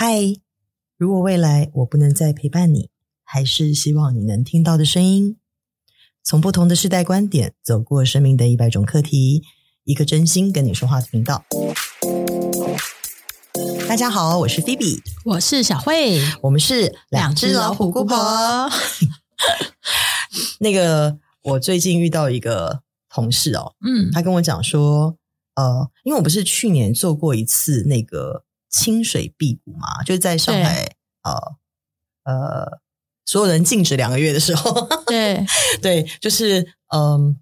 嗨，如果未来我不能再陪伴你，还是希望你能听到的声音。从不同的世代观点，走过生命的一百种课题，一个真心跟你说话的频道。大家好，我是菲比，我是小慧，我们是两只老虎姑婆。那个，我最近遇到一个同事哦，嗯，他跟我讲说，呃，因为我不是去年做过一次那个清水辟谷嘛，就是在上海，呃呃，所有人静止两个月的时候，对 对，就是嗯。呃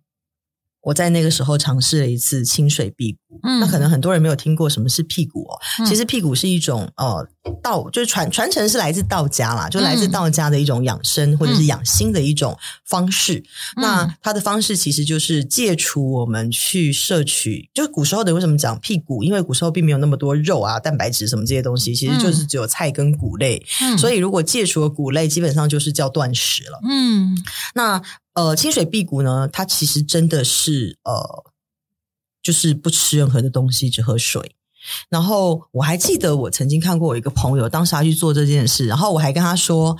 我在那个时候尝试了一次清水辟谷，嗯，那可能很多人没有听过什么是辟谷哦。嗯、其实辟谷是一种呃道，就是传传承是来自道家啦，就来自道家的一种养生、嗯、或者是养心的一种方式。嗯、那它的方式其实就是戒除我们去摄取，就是古时候的为什么讲辟谷？因为古时候并没有那么多肉啊、蛋白质什么这些东西，其实就是只有菜跟谷类。嗯、所以如果戒除了谷类，基本上就是叫断食了。嗯，那。呃，清水辟谷呢，它其实真的是呃，就是不吃任何的东西，只喝水。然后我还记得，我曾经看过我一个朋友，当时他去做这件事，然后我还跟他说：“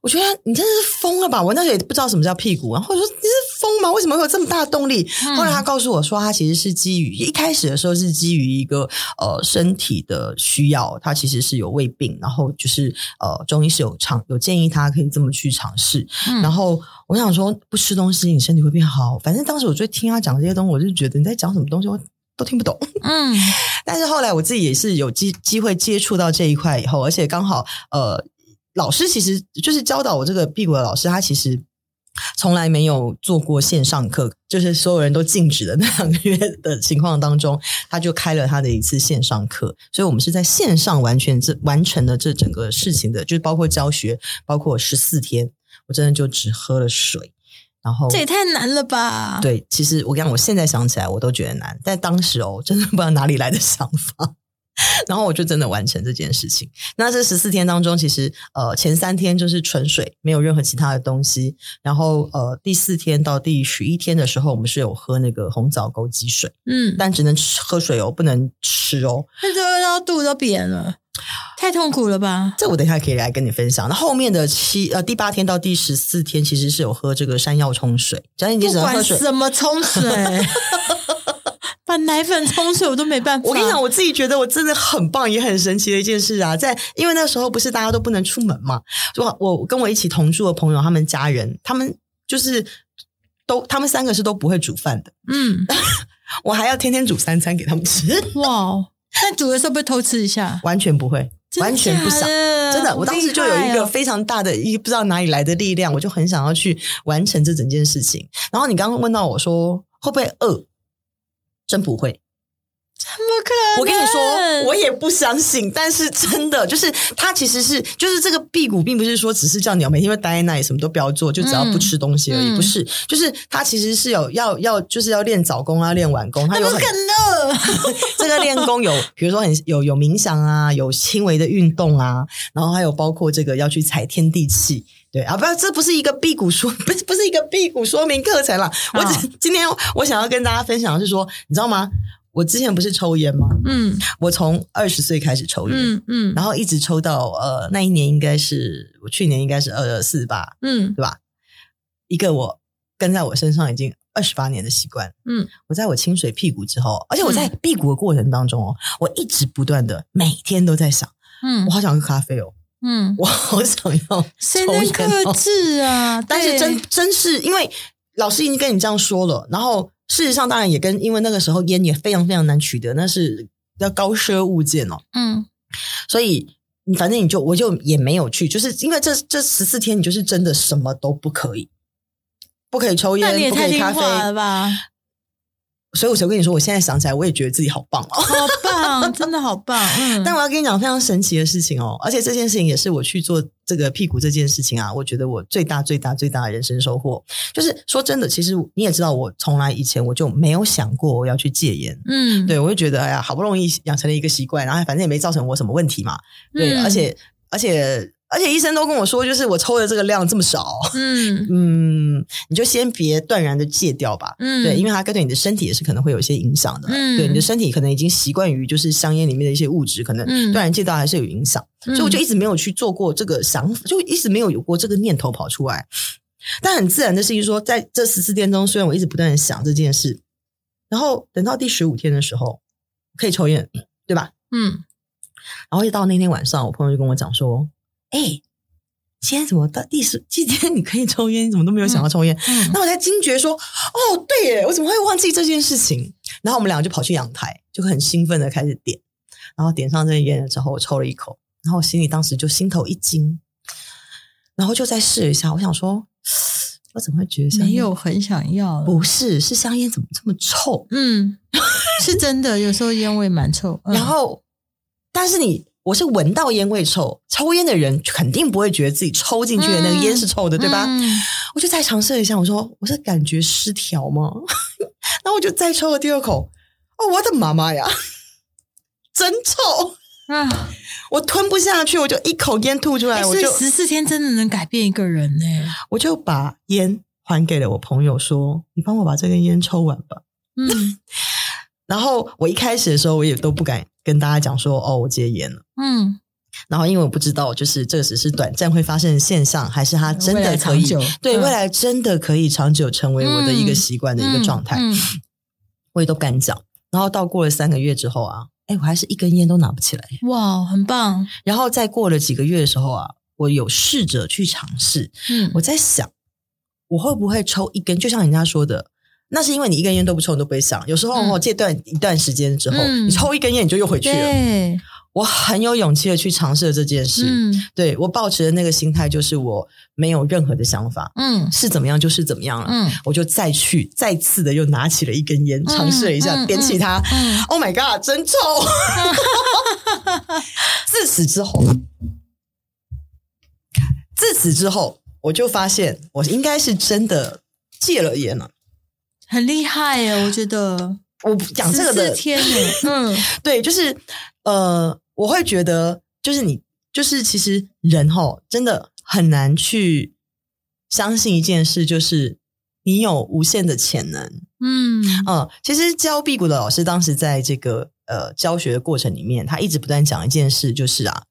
我觉得你真的是疯了吧！”我那时候也不知道什么叫屁股，然后我说：“你是疯吗？为什么会有这么大的动力？”嗯、后来他告诉我说，他其实是基于一开始的时候是基于一个呃身体的需要，他其实是有胃病，然后就是呃中医是有尝有建议他可以这么去尝试。嗯、然后我想说，不吃东西你身体会变好。反正当时我就听他讲这些东西，我就觉得你在讲什么东西，我都听不懂。嗯。但是后来我自己也是有机机会接触到这一块以后，而且刚好呃，老师其实就是教导我这个辟谷的老师，他其实从来没有做过线上课，就是所有人都静止的那两个月的情况当中，他就开了他的一次线上课，所以我们是在线上完全这完成了这整个事情的，就是包括教学，包括十四天，我真的就只喝了水。然后这也太难了吧？对，其实我跟你讲，我现在想起来我都觉得难，但当时哦，真的不知道哪里来的想法，然后我就真的完成这件事情。那这十四天当中，其实呃前三天就是纯水，没有任何其他的东西。然后呃第四天到第十一天的时候，我们是有喝那个红枣枸杞水，嗯，但只能吃喝水哦，不能吃哦，那就让肚子都扁了。太痛苦了吧？这我等一下可以来跟你分享。那后面的七呃第八天到第十四天，其实是有喝这个山药冲水。只要你只能喝水，不管什么冲水，把奶粉冲水我都没办法。我跟你讲，我自己觉得我真的很棒，也很神奇的一件事啊。在因为那时候不是大家都不能出门嘛，我我跟我一起同住的朋友，他们家人，他们就是都他们三个是都不会煮饭的。嗯，我还要天天煮三餐给他们吃。哇！那煮的时候不会偷吃一下？完全不会，完全不想。真的，我当时就有一个非常大的一不知道哪里来的力量，我就很想要去完成这整件事情。然后你刚刚问到我说会不会饿？真不会。怎么可能？我跟你说，我也不相信。但是真的，就是它其实是，就是这个辟谷，并不是说只是叫你要每天会待在那里，什么都不要做，就只要不吃东西而已。嗯、不是，就是它其实是有要要，就是要练早功啊，练晚功。它有很 这个练功有，比如说很 有有冥想啊，有轻微的运动啊，然后还有包括这个要去踩天地气。对啊，不，这不是一个辟谷说，不是不是一个辟谷说明课程啦。我只、哦、今天我想要跟大家分享的是说，你知道吗？我之前不是抽烟吗？嗯，我从二十岁开始抽烟，嗯，嗯，然后一直抽到呃那一年应该是我去年应该是二四八，嗯，对吧？一个我跟在我身上已经二十八年的习惯，嗯，我在我清水辟谷之后，而且我在辟谷的过程当中哦，我一直不断的每天都在想，嗯，我好想喝咖啡哦，嗯，我好想要谁能克制啊？但是真真是因为老师已经跟你这样说了，然后。事实上，当然也跟因为那个时候烟也非常非常难取得，那是要高奢物件哦。嗯，所以你反正你就我就也没有去，就是因为这这十四天你就是真的什么都不可以，不可以抽烟，不可以咖啡了吧？所以，我才跟你说，我现在想起来，我也觉得自己好棒哦，好棒，真的好棒。嗯，但我要跟你讲非常神奇的事情哦，而且这件事情也是我去做这个屁股这件事情啊，我觉得我最大、最大、最大的人生收获，就是说真的，其实你也知道，我从来以前我就没有想过我要去戒烟。嗯，对，我就觉得，哎呀，好不容易养成了一个习惯，然后反正也没造成我什么问题嘛。对，嗯，而且，而且。而且医生都跟我说，就是我抽的这个量这么少，嗯。嗯，你就先别断然的戒掉吧，嗯，对，因为它跟对你的身体也是可能会有一些影响的，嗯，对，你的身体可能已经习惯于就是香烟里面的一些物质，可能断然戒掉还是有影响，所以我就一直没有去做过这个想法，就一直没有有过这个念头跑出来。但很自然的事情说，在这十四天中，虽然我一直不断的想这件事，然后等到第十五天的时候，可以抽烟，对吧？嗯。然后一到那天晚上，我朋友就跟我讲说：“哎、欸，今天怎么到第十？今天你可以抽烟，你怎么都没有想要抽烟？”嗯嗯、那我才惊觉说：“哦，对耶，我怎么会忘记这件事情？”然后我们两个就跑去阳台，就很兴奋的开始点，然后点上这烟了之后，我抽了一口，然后我心里当时就心头一惊，然后就再试一下，我想说。我怎么会觉得香烟没有很想要？不是，是香烟怎么这么臭？嗯，是真的，有时候烟味蛮臭。嗯、然后，但是你，我是闻到烟味臭，抽烟的人肯定不会觉得自己抽进去的那个烟是臭的，嗯、对吧？嗯、我就再尝试一下，我说我是感觉失调吗？然后我就再抽了第二口，哦，我的妈妈呀，真臭啊！我吞不下去，我就一口烟吐出来。我就十四天真的能改变一个人呢？我就把烟还给了我朋友，说：“你帮我把这根烟抽完吧。”嗯，然后我一开始的时候，我也都不敢跟大家讲说：“哦，我戒烟了。”嗯，然后因为我不知道，就是这只是短暂会发生的现象，还是它真的可以对未来真的可以长久成为我的一个习惯的一个状态，嗯嗯嗯、我也都敢讲。然后到过了三个月之后啊。哎，我还是一根烟都拿不起来。哇，很棒！然后再过了几个月的时候啊，我有试着去尝试。嗯，我在想，我会不会抽一根？就像人家说的，那是因为你一根烟都不抽，你都不会想。有时候我戒断一段时间之后，嗯、你抽一根烟，你就又回去了。我很有勇气的去尝试了这件事，嗯，对，我保持的那个心态就是我没有任何的想法，嗯，是怎么样就是怎么样了，嗯，我就再去再次的又拿起了一根烟，尝试了一下，点起它，嗯，Oh my God，真臭！自此之后，自此之后，我就发现我应该是真的戒了烟了，很厉害耶！我觉得我讲这个的天耶，嗯，对，就是呃。我会觉得，就是你，就是其实人齁，真的很难去相信一件事，就是你有无限的潜能。嗯嗯，其实教辟谷的老师当时在这个呃教学的过程里面，他一直不断讲一件事，就是啊，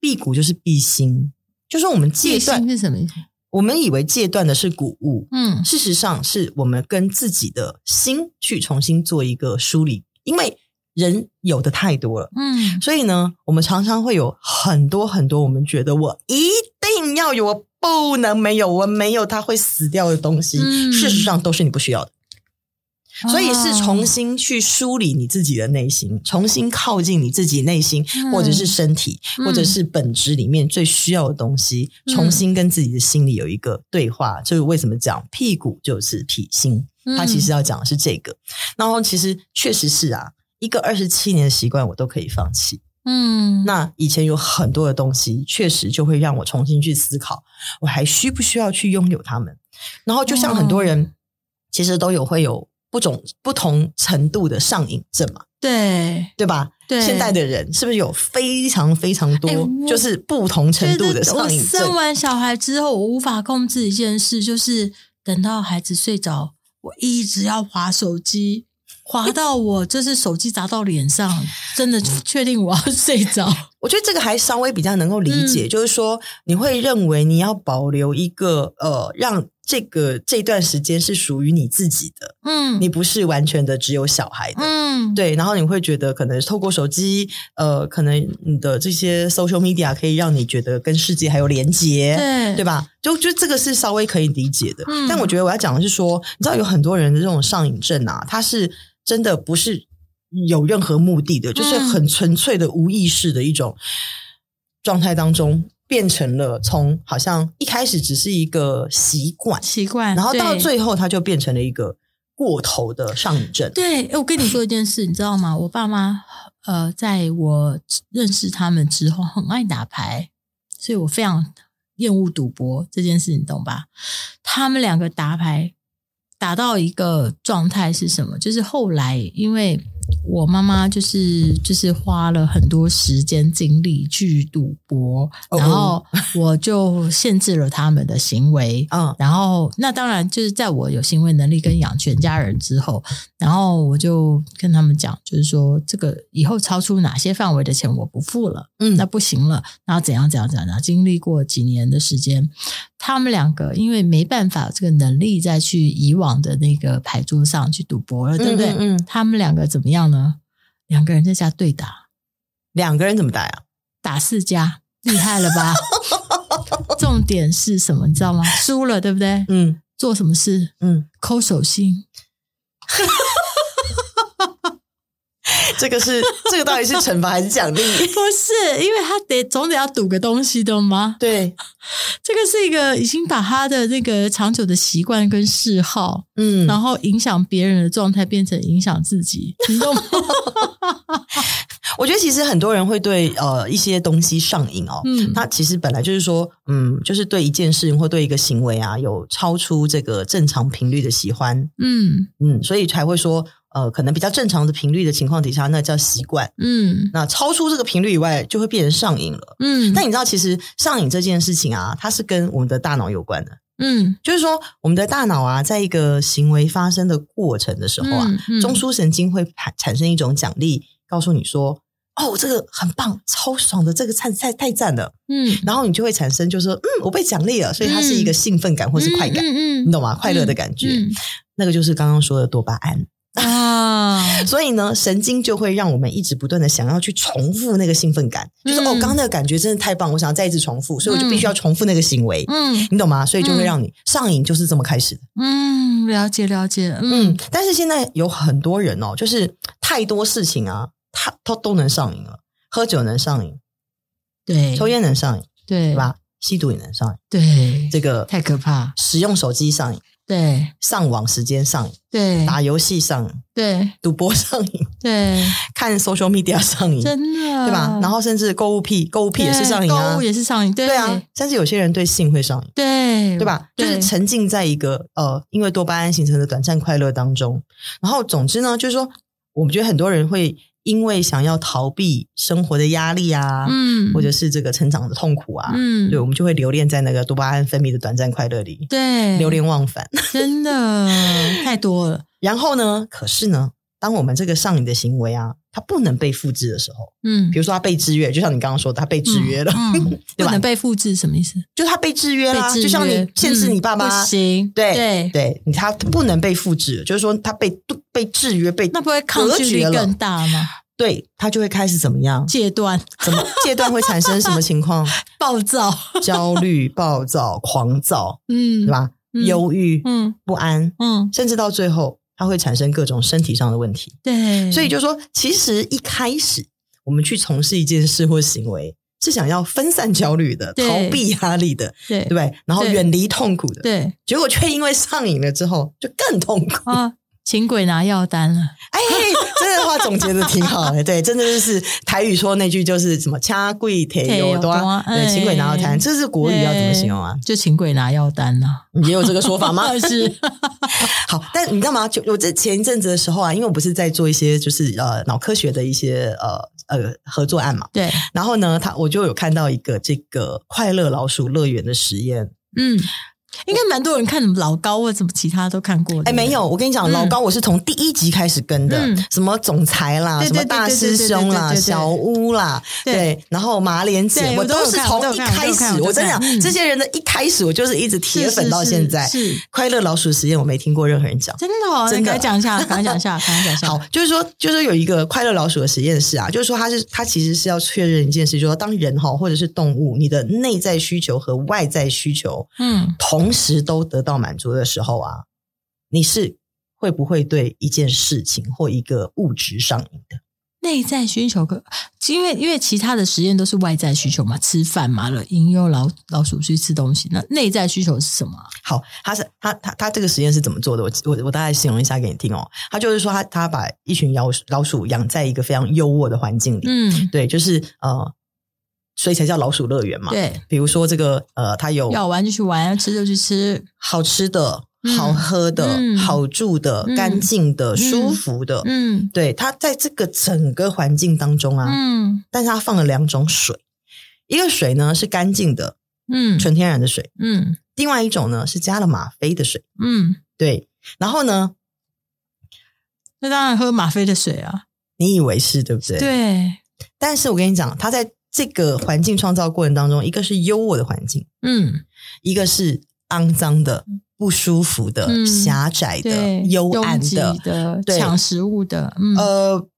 辟谷就是辟心，就是我们戒心是什么意思？我们以为戒断的是谷物，嗯，事实上是我们跟自己的心去重新做一个梳理，因为。人有的太多了，嗯，所以呢，我们常常会有很多很多，我们觉得我一定要有，我不能没有，我没有它会死掉的东西，嗯、事实上都是你不需要的。所以是重新去梳理你自己的内心，哦、重新靠近你自己内心，嗯、或者是身体，嗯、或者是本质里面最需要的东西，嗯、重新跟自己的心里有一个对话。就是为什么讲屁股就是体心，它其实要讲的是这个。嗯、然后其实确实是啊。一个二十七年的习惯，我都可以放弃。嗯，那以前有很多的东西，确实就会让我重新去思考，我还需不需要去拥有它们？然后，就像很多人，其实都有会有不种不同程度的上瘾症嘛？对，对吧？对，现在的人是不是有非常非常多，就是不同程度的上瘾症？我生完小孩之后，我无法控制一件事，就是等到孩子睡着，我一直要滑手机。滑到我，就是手机砸到脸上，真的确定我要睡着。我觉得这个还稍微比较能够理解，嗯、就是说你会认为你要保留一个呃，让这个这段时间是属于你自己的，嗯，你不是完全的只有小孩的，嗯，对。然后你会觉得可能透过手机，呃，可能你的这些 social media 可以让你觉得跟世界还有连结，对，对吧？就就这个是稍微可以理解的。嗯、但我觉得我要讲的是说，你知道有很多人的这种上瘾症啊，他是。真的不是有任何目的的，就是很纯粹的无意识的一种状态当中，变成了从好像一开始只是一个习惯，习惯，然后到最后它就变成了一个过头的上瘾症。对，我跟你说一件事，你知道吗？我爸妈呃，在我认识他们之后，很爱打牌，所以我非常厌恶赌博这件事，你懂吧？他们两个打牌。打到一个状态是什么？就是后来，因为我妈妈就是就是花了很多时间精力去赌博，然后我就限制了他们的行为。嗯，然后那当然就是在我有行为能力跟养全家人之后，然后我就跟他们讲，就是说这个以后超出哪些范围的钱我不付了，嗯，那不行了，然后怎样怎样怎样，经历过几年的时间，他们两个因为没办法这个能力再去以往的那个牌桌上去赌博了，对不对？嗯，嗯，他们两个怎么样呢？两个人在家对打，两个人怎么打呀？打四家，厉害了吧？重点是什么？你知道吗？输了，对不对？嗯。做什么事？嗯。抠手心。这个是这个到底是惩罚还是奖励？不是，因为他得总得要赌个东西的吗？对，这个是一个已经把他的那个长久的习惯跟嗜好，嗯，然后影响别人的状态变成影响自己，你懂吗？我觉得其实很多人会对呃一些东西上瘾哦，嗯，他其实本来就是说，嗯，就是对一件事情或对一个行为啊，有超出这个正常频率的喜欢，嗯嗯，所以才会说。呃，可能比较正常的频率的情况底下，那叫习惯。嗯，那超出这个频率以外，就会变成上瘾了。嗯，但你知道，其实上瘾这件事情啊，它是跟我们的大脑有关的。嗯，就是说，我们的大脑啊，在一个行为发生的过程的时候啊，嗯嗯、中枢神经会产产生一种奖励，告诉你说：“哦，这个很棒，超爽的，这个菜菜太赞了。”嗯，然后你就会产生，就是说，嗯，我被奖励了，所以它是一个兴奋感或是快感。嗯嗯，嗯，你懂吗？快乐的感觉，那个就是刚刚说的多巴胺。啊，所以呢，神经就会让我们一直不断的想要去重复那个兴奋感，嗯、就是哦，刚刚那个感觉真的太棒，我想要再一次重复，所以我就必须要重复那个行为，嗯，你懂吗？所以就会让你上瘾，就是这么开始的。嗯，了解了解，嗯，嗯，但是现在有很多人哦，就是太多事情啊，他他都能上瘾了，喝酒能上瘾，对，抽烟能上瘾，对，对吧？吸毒也能上瘾，对，这个太可怕，使用手机上瘾。对，上网时间上瘾，对，打游戏上瘾，对，赌博上瘾，对，看 social media 上瘾，真的，对吧？然后甚至购物癖，购物癖也是上瘾啊，购物也是上瘾，对啊。甚至有些人对性会上瘾，对，对吧？就是沉浸在一个呃，因为多巴胺形成的短暂快乐当中。然后，总之呢，就是说，我们觉得很多人会。因为想要逃避生活的压力啊，嗯，或者是这个成长的痛苦啊，嗯，对，我们就会留恋在那个多巴胺分泌的短暂快乐里，对，流连忘返，真的太多了。然后呢，可是呢，当我们这个上瘾的行为啊，它不能被复制的时候，嗯，比如说它被制约，就像你刚刚说的，它被制约了，嗯嗯、对吧？不能被复制什么意思？就是它被制约了，就像你限制你爸妈，不行，对对对，你它不能被复制，就是说它被被制约，被那不会抗拒力更大吗？对，他就会开始怎么样？戒断？怎么戒断会产生什么情况？暴躁、焦虑、暴躁、狂躁，嗯，对吧？嗯、忧郁，嗯，不安，嗯，甚至到最后，他会产生各种身体上的问题。对，所以就说，其实一开始我们去从事一件事或行为，是想要分散焦虑的，逃避压力的，对，对不对？然后远离痛苦的，对。结果却因为上瘾了之后，就更痛苦。啊请鬼拿药单了！哎，这个话总结的挺好的，对，真的就是台语说那句就是什么“掐贵铁有多”，对，请鬼拿药单，这是国语要怎么形容啊？就请鬼拿药单呢？也有这个说法吗？是。好，但你知道吗？就我这前一阵子的时候啊，因为我不是在做一些就是呃脑科学的一些呃呃合作案嘛，对。然后呢，他我就有看到一个这个快乐老鼠乐园的实验，嗯。应该蛮多人看什么老高或什么其他都看过。哎，没有，我跟你讲，老高我是从第一集开始跟的，什么总裁啦，什么大师兄啦，小屋啦，对，然后马连姐，我都是从一开始，我真的讲，这些人的一开始，我就是一直铁粉到现在。是快乐老鼠实验，我没听过任何人讲，真的哦，真的，讲一下，讲一下，讲一下，讲一下。好，就是说，就是有一个快乐老鼠的实验室啊，就是说，它是它其实是要确认一件事，就是说，当人哈或者是动物，你的内在需求和外在需求，嗯，同。同时都得到满足的时候啊，你是会不会对一件事情或一个物质上瘾的？内在需求可，因为因为其他的实验都是外在需求嘛，吃饭嘛了，引诱老老鼠去吃东西。那内在需求是什么？好，他是他他他这个实验是怎么做的？我我我大概形容一下给你听哦。他就是说他，他他把一群老鼠老鼠养在一个非常优渥的环境里，嗯，对，就是呃。所以才叫老鼠乐园嘛。对，比如说这个呃，它有要玩就去玩，要吃就去吃，好吃的、好喝的、嗯、好住的、嗯、干净的、舒服的。嗯，对，它在这个整个环境当中啊，嗯，但是它放了两种水，一个水呢是干净的，嗯，纯天然的水，嗯，另外一种呢是加了吗啡的水，嗯，对。然后呢，那当然喝吗啡的水啊，你以为是对不对？对。但是我跟你讲，它在这个环境创造过程当中，一个是优渥的环境，嗯，一个是肮脏的。不舒服的、嗯、狭窄的、幽暗的、的抢食物的，嗯、呃，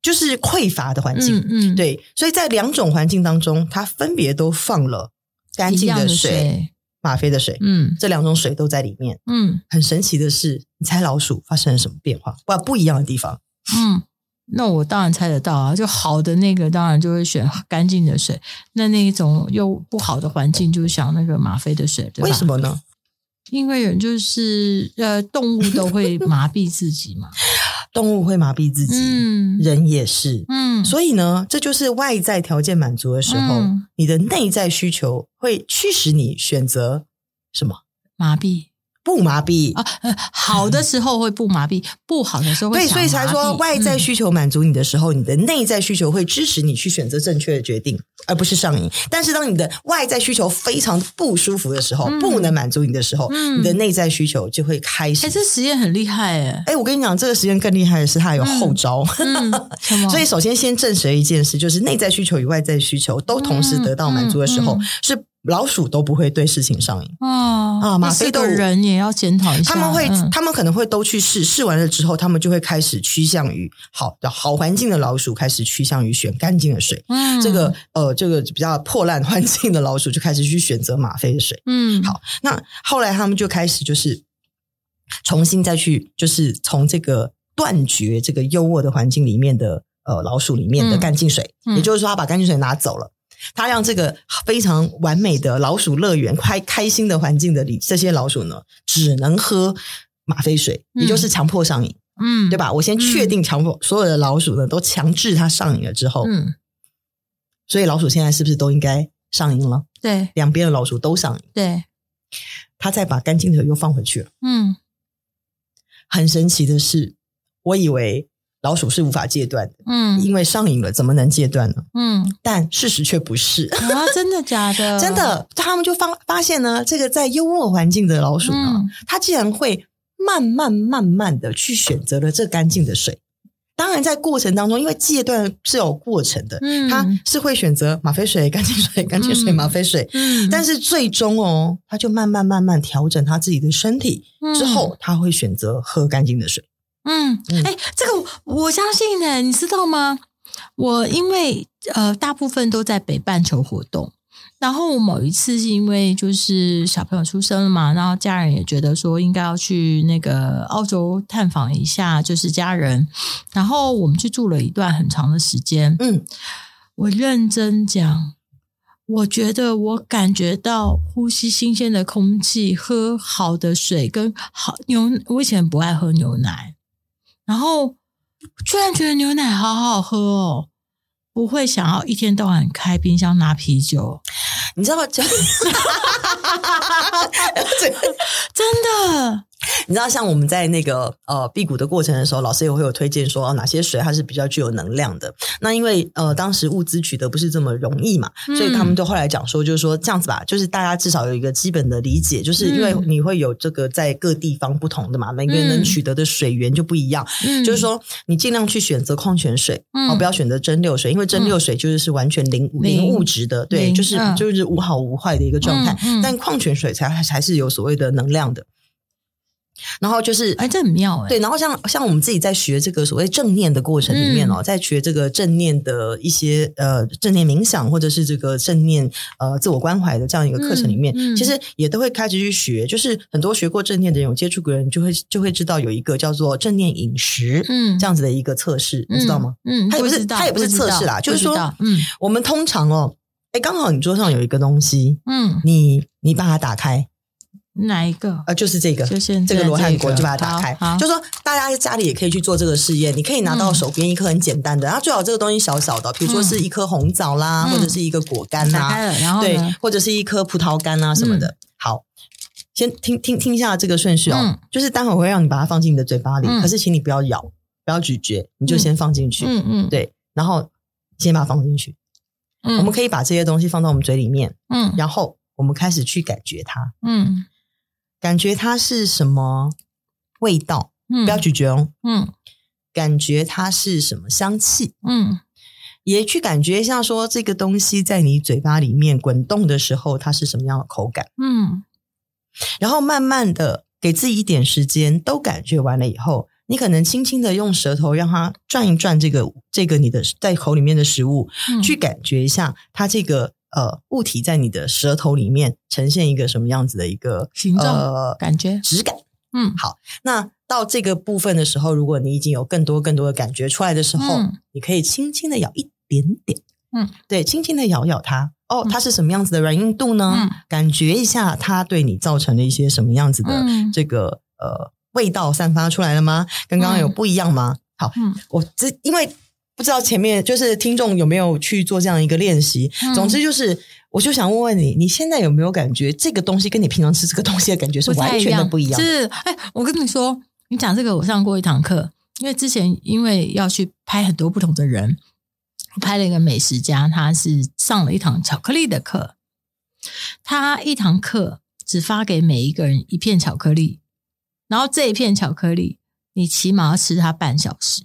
就是匮乏的环境。嗯，嗯对，所以在两种环境当中，它分别都放了干净的水、水吗啡的水。嗯，这两种水都在里面。嗯，很神奇的是，你猜老鼠发生了什么变化？哇，不一样的地方。嗯，那我当然猜得到啊，就好的那个当然就会选干净的水，那那一种又不好的环境就想那个吗啡的水，对吧？为什么呢？因为人就是呃，动物都会 麻痹自己嘛，动物会麻痹自己，嗯，人也是，嗯，所以呢，这就是外在条件满足的时候，嗯，你的内在需求会驱使你选择什么？麻痹。不麻痹啊，好的时候会不麻痹，不好的时候会对，所以才说外在需求满足你的时候，嗯、你的内在需求会支持你去选择正确的决定，而不是上瘾。但是当你的外在需求非常不舒服的时候，嗯、不能满足你的时候，嗯、你的内在需求就会开始。哎，这实验很厉害哎！哎，我跟你讲，这个实验更厉害的是它有后招。嗯嗯、所以首先先证实一件事，就是内在需求与外在需求都同时得到满足的时候，是。老鼠都不会对事情上瘾。哦啊！吗啡的人也要检讨一下，他们会，嗯、他们可能会都去试，试完了之后，他们就会开始趋向于好的好环境的老鼠开始趋向于选干净的水，嗯，这个呃，这个比较破烂环境的老鼠就开始去选择吗啡的水，嗯，好，那后来他们就开始就是重新再去，就是从这个断绝这个优渥的环境里面的呃老鼠里面的干净水，嗯、也就是说，他把干净水拿走了。他让这个非常完美的老鼠乐园、开开心的环境的里，这些老鼠呢，只能喝吗啡水，也就是强迫上瘾，嗯，对吧？我先确定强迫、嗯、所有的老鼠呢都强制它上瘾了之后，嗯，所以老鼠现在是不是都应该上瘾了？对，两边的老鼠都上瘾，对，他再把干净的又放回去了，嗯，很神奇的是，我以为。老鼠是无法戒断的，嗯，因为上瘾了，怎么能戒断呢？嗯，但事实却不是啊，真的假的？真的，他们就发发现呢，这个在优渥环境的老鼠呢，嗯、它竟然会慢慢慢慢的去选择了这干净的水。当然，在过程当中，因为戒断是有过程的，嗯，它是会选择吗啡水、干净水、干净水、吗啡水，嗯，但是最终哦，它就慢慢慢慢调整它自己的身体、嗯、之后，它会选择喝干净的水。嗯，哎、欸，这个我相信呢，你知道吗？我因为呃，大部分都在北半球活动，然后某一次是因为就是小朋友出生了嘛，然后家人也觉得说应该要去那个澳洲探访一下，就是家人，然后我们去住了一段很长的时间。嗯，我认真讲，我觉得我感觉到呼吸新鲜的空气，喝好的水，跟好牛，我以前不爱喝牛奶。然后居然觉得牛奶好好喝哦，不会想要一天到晚开冰箱拿啤酒，你知道吗？真的。你知道，像我们在那个呃辟谷的过程的时候，老师也会有推荐说，哪些水它是比较具有能量的。那因为呃当时物资取得不是这么容易嘛，嗯、所以他们就后来讲说，就是说这样子吧，就是大家至少有一个基本的理解，就是因为你会有这个在各地方不同的嘛，每个人能取得的水源就不一样。嗯、就是说，你尽量去选择矿泉水，哦、嗯，不要选择蒸馏水，因为蒸馏水就是是完全零零、物质的，对，就是、嗯、就是无好无坏的一个状态。但矿泉水才还是有所谓的能量的。然后就是，哎，这很妙哎。对，然后像像我们自己在学这个所谓正念的过程里面哦，嗯、在学这个正念的一些呃正念冥想，或者是这个正念呃自我关怀的这样一个课程里面，嗯嗯、其实也都会开始去学。就是很多学过正念的人，有接触过的人，就会就会知道有一个叫做正念饮食，嗯，这样子的一个测试，嗯、你知道吗？嗯，它也不是，它也不是测试啦，就是说，嗯，我们通常哦，哎，刚好你桌上有一个东西，嗯，你你把它打开。哪一个？呃，就是这个，就是这个罗汉果，就把它打开。就说大家家里也可以去做这个试验，你可以拿到手边一颗很简单的，然后最好这个东西小小的，比如说是一颗红枣啦，或者是一个果干呐，对，或者是一颗葡萄干啊什么的。好，先听听听一下这个顺序哦，嗯、就是待会儿会让你把它放进你的嘴巴里，嗯、可是请你不要咬，不要咀嚼，你就先放进去，嗯嗯，对，然后先把它放进去，嗯，我们可以把这些东西放到我们嘴里面，嗯，然后我们开始去感觉它，嗯，感觉它是什么味道，嗯，不要咀嚼哦，嗯，感觉它是什么香气，嗯。也去感觉一下，说这个东西在你嘴巴里面滚动的时候，它是什么样的口感？嗯，然后慢慢的给自己一点时间，都感觉完了以后，你可能轻轻的用舌头让它转一转这个这个你的在口里面的食物，嗯、去感觉一下它这个呃物体在你的舌头里面呈现一个什么样子的一个形状、呃、感觉、质感。嗯，好，那到这个部分的时候，如果你已经有更多更多的感觉出来的时候，嗯、你可以轻轻的咬一。点点，嗯，对，轻轻的咬咬它，哦，它是什么样子的软硬度呢？嗯、感觉一下它对你造成了一些什么样子的这个、嗯、呃味道散发出来了吗？跟刚刚有不一样吗？嗯、好，我这因为不知道前面就是听众有没有去做这样一个练习，嗯、总之就是我就想问问你，你现在有没有感觉这个东西跟你平常吃这个东西的感觉是完全的不一样？是，哎，我跟你说，你讲这个我上过一堂课，因为之前因为要去拍很多不同的人。拍了一个美食家，他是上了一堂巧克力的课。他一堂课只发给每一个人一片巧克力，然后这一片巧克力，你起码要吃它半小时。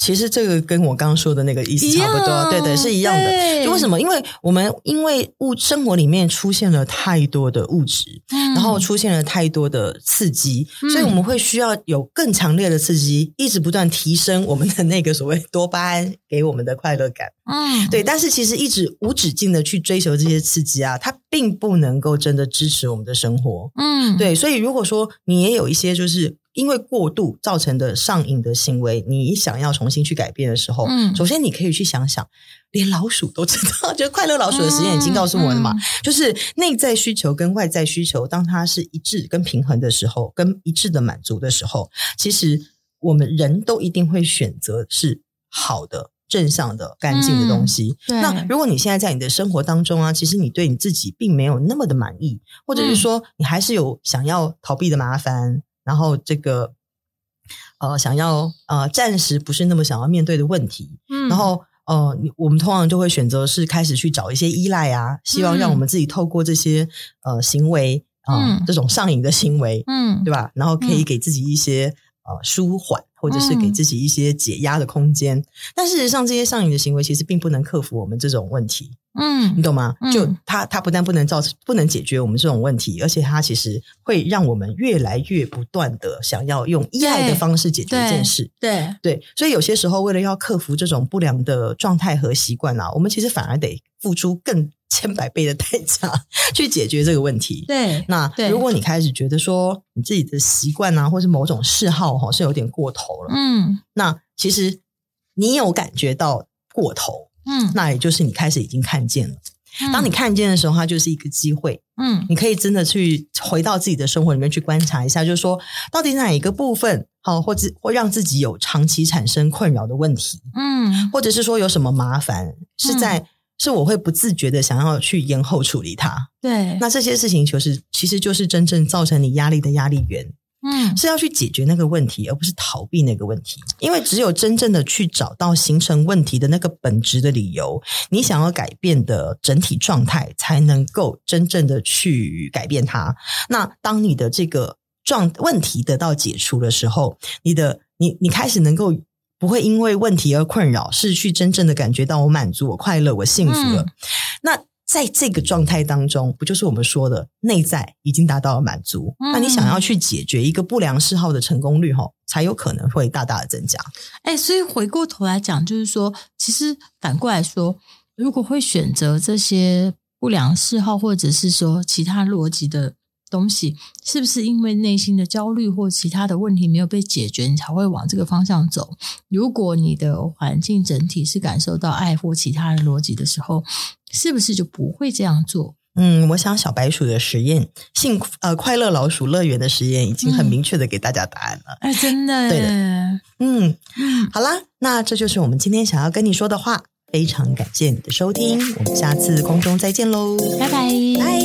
其实这个跟我刚刚说的那个意思差不多，样对对，是一样的。对就为什么？因为我们因为物生活里面出现了太多的物质，嗯、然后出现了太多的刺激，嗯、所以我们会需要有更强烈的刺激，一直不断提升我们的那个所谓多巴胺给我们的快乐感。嗯，对。但是其实一直无止境的去追求这些刺激啊，它并不能够真的支持我们的生活。嗯，对。所以如果说你也有一些就是。因为过度造成的上瘾的行为，你想要重新去改变的时候，嗯，首先你可以去想想，连老鼠都知道，就是快乐老鼠的实验已经告诉我们了嘛，嗯嗯、就是内在需求跟外在需求，当它是一致跟平衡的时候，跟一致的满足的时候，其实我们人都一定会选择是好的、正向的、干净的东西。嗯、那如果你现在在你的生活当中啊，其实你对你自己并没有那么的满意，或者是说你还是有想要逃避的麻烦。然后这个呃，想要呃，暂时不是那么想要面对的问题，嗯，然后呃，我们通常就会选择是开始去找一些依赖啊，希望让我们自己透过这些呃行为啊，呃嗯，这种上瘾的行为，嗯，对吧？然后可以给自己一些，嗯，呃舒缓。或者是给自己一些解压的空间，嗯、但事实上，这些上瘾的行为其实并不能克服我们这种问题。嗯，你懂吗？嗯、就它，它不但不能造成、不能解决我们这种问题，而且它其实会让我们越来越不断的想要用依赖的方式解决一件事。对对，对，所以有些时候，为了要克服这种不良的状态和习惯啊，我们其实反而得付出更千百倍的代价 去解决这个问题。对，那如果你开始觉得说你自己的习惯啊，或是某种嗜好哈，是有点过头了，嗯，那其实你有感觉到过头，嗯，那也就是你开始已经看见了。嗯、当你看见的时候，它就是一个机会，嗯，你可以真的去回到自己的生活里面去观察一下，就是说到底哪一个部分好，或者会让自己有长期产生困扰的问题，嗯，或者是说有什么麻烦是在。是我会不自觉的想要去延后处理它，对。那这些事情就是，其实就是真正造成你压力的压力源，嗯，是要去解决那个问题，而不是逃避那个问题。因为只有真正的去找到形成问题的那个本质的理由，你想要改变的整体状态，才能够真正的去改变它。那当你的这个状问题得到解除的时候，你的你你开始能够。不会因为问题而困扰，是去真正的感觉到我满足、我快乐、我幸福了。嗯、那在这个状态当中，不就是我们说的内在已经达到了满足？嗯、那你想要去解决一个不良嗜好的成功率，吼，才有可能会大大的增加。哎，所以回过头来讲，就是说，其实反过来说，如果会选择这些不良嗜好，或者是说其他逻辑的。东西是不是因为内心的焦虑或其他的问题没有被解决，你才会往这个方向走？如果你的环境整体是感受到爱或其他的逻辑的时候，是不是就不会这样做？嗯，我想小白鼠的实验，幸福呃快乐老鼠乐园的实验已经很明确的给大家答案了。哎、嗯，真的，对的，嗯，好啦，那这就是我们今天想要跟你说的话。非常感谢你的收听，我们下次空中再见喽，拜拜，拜。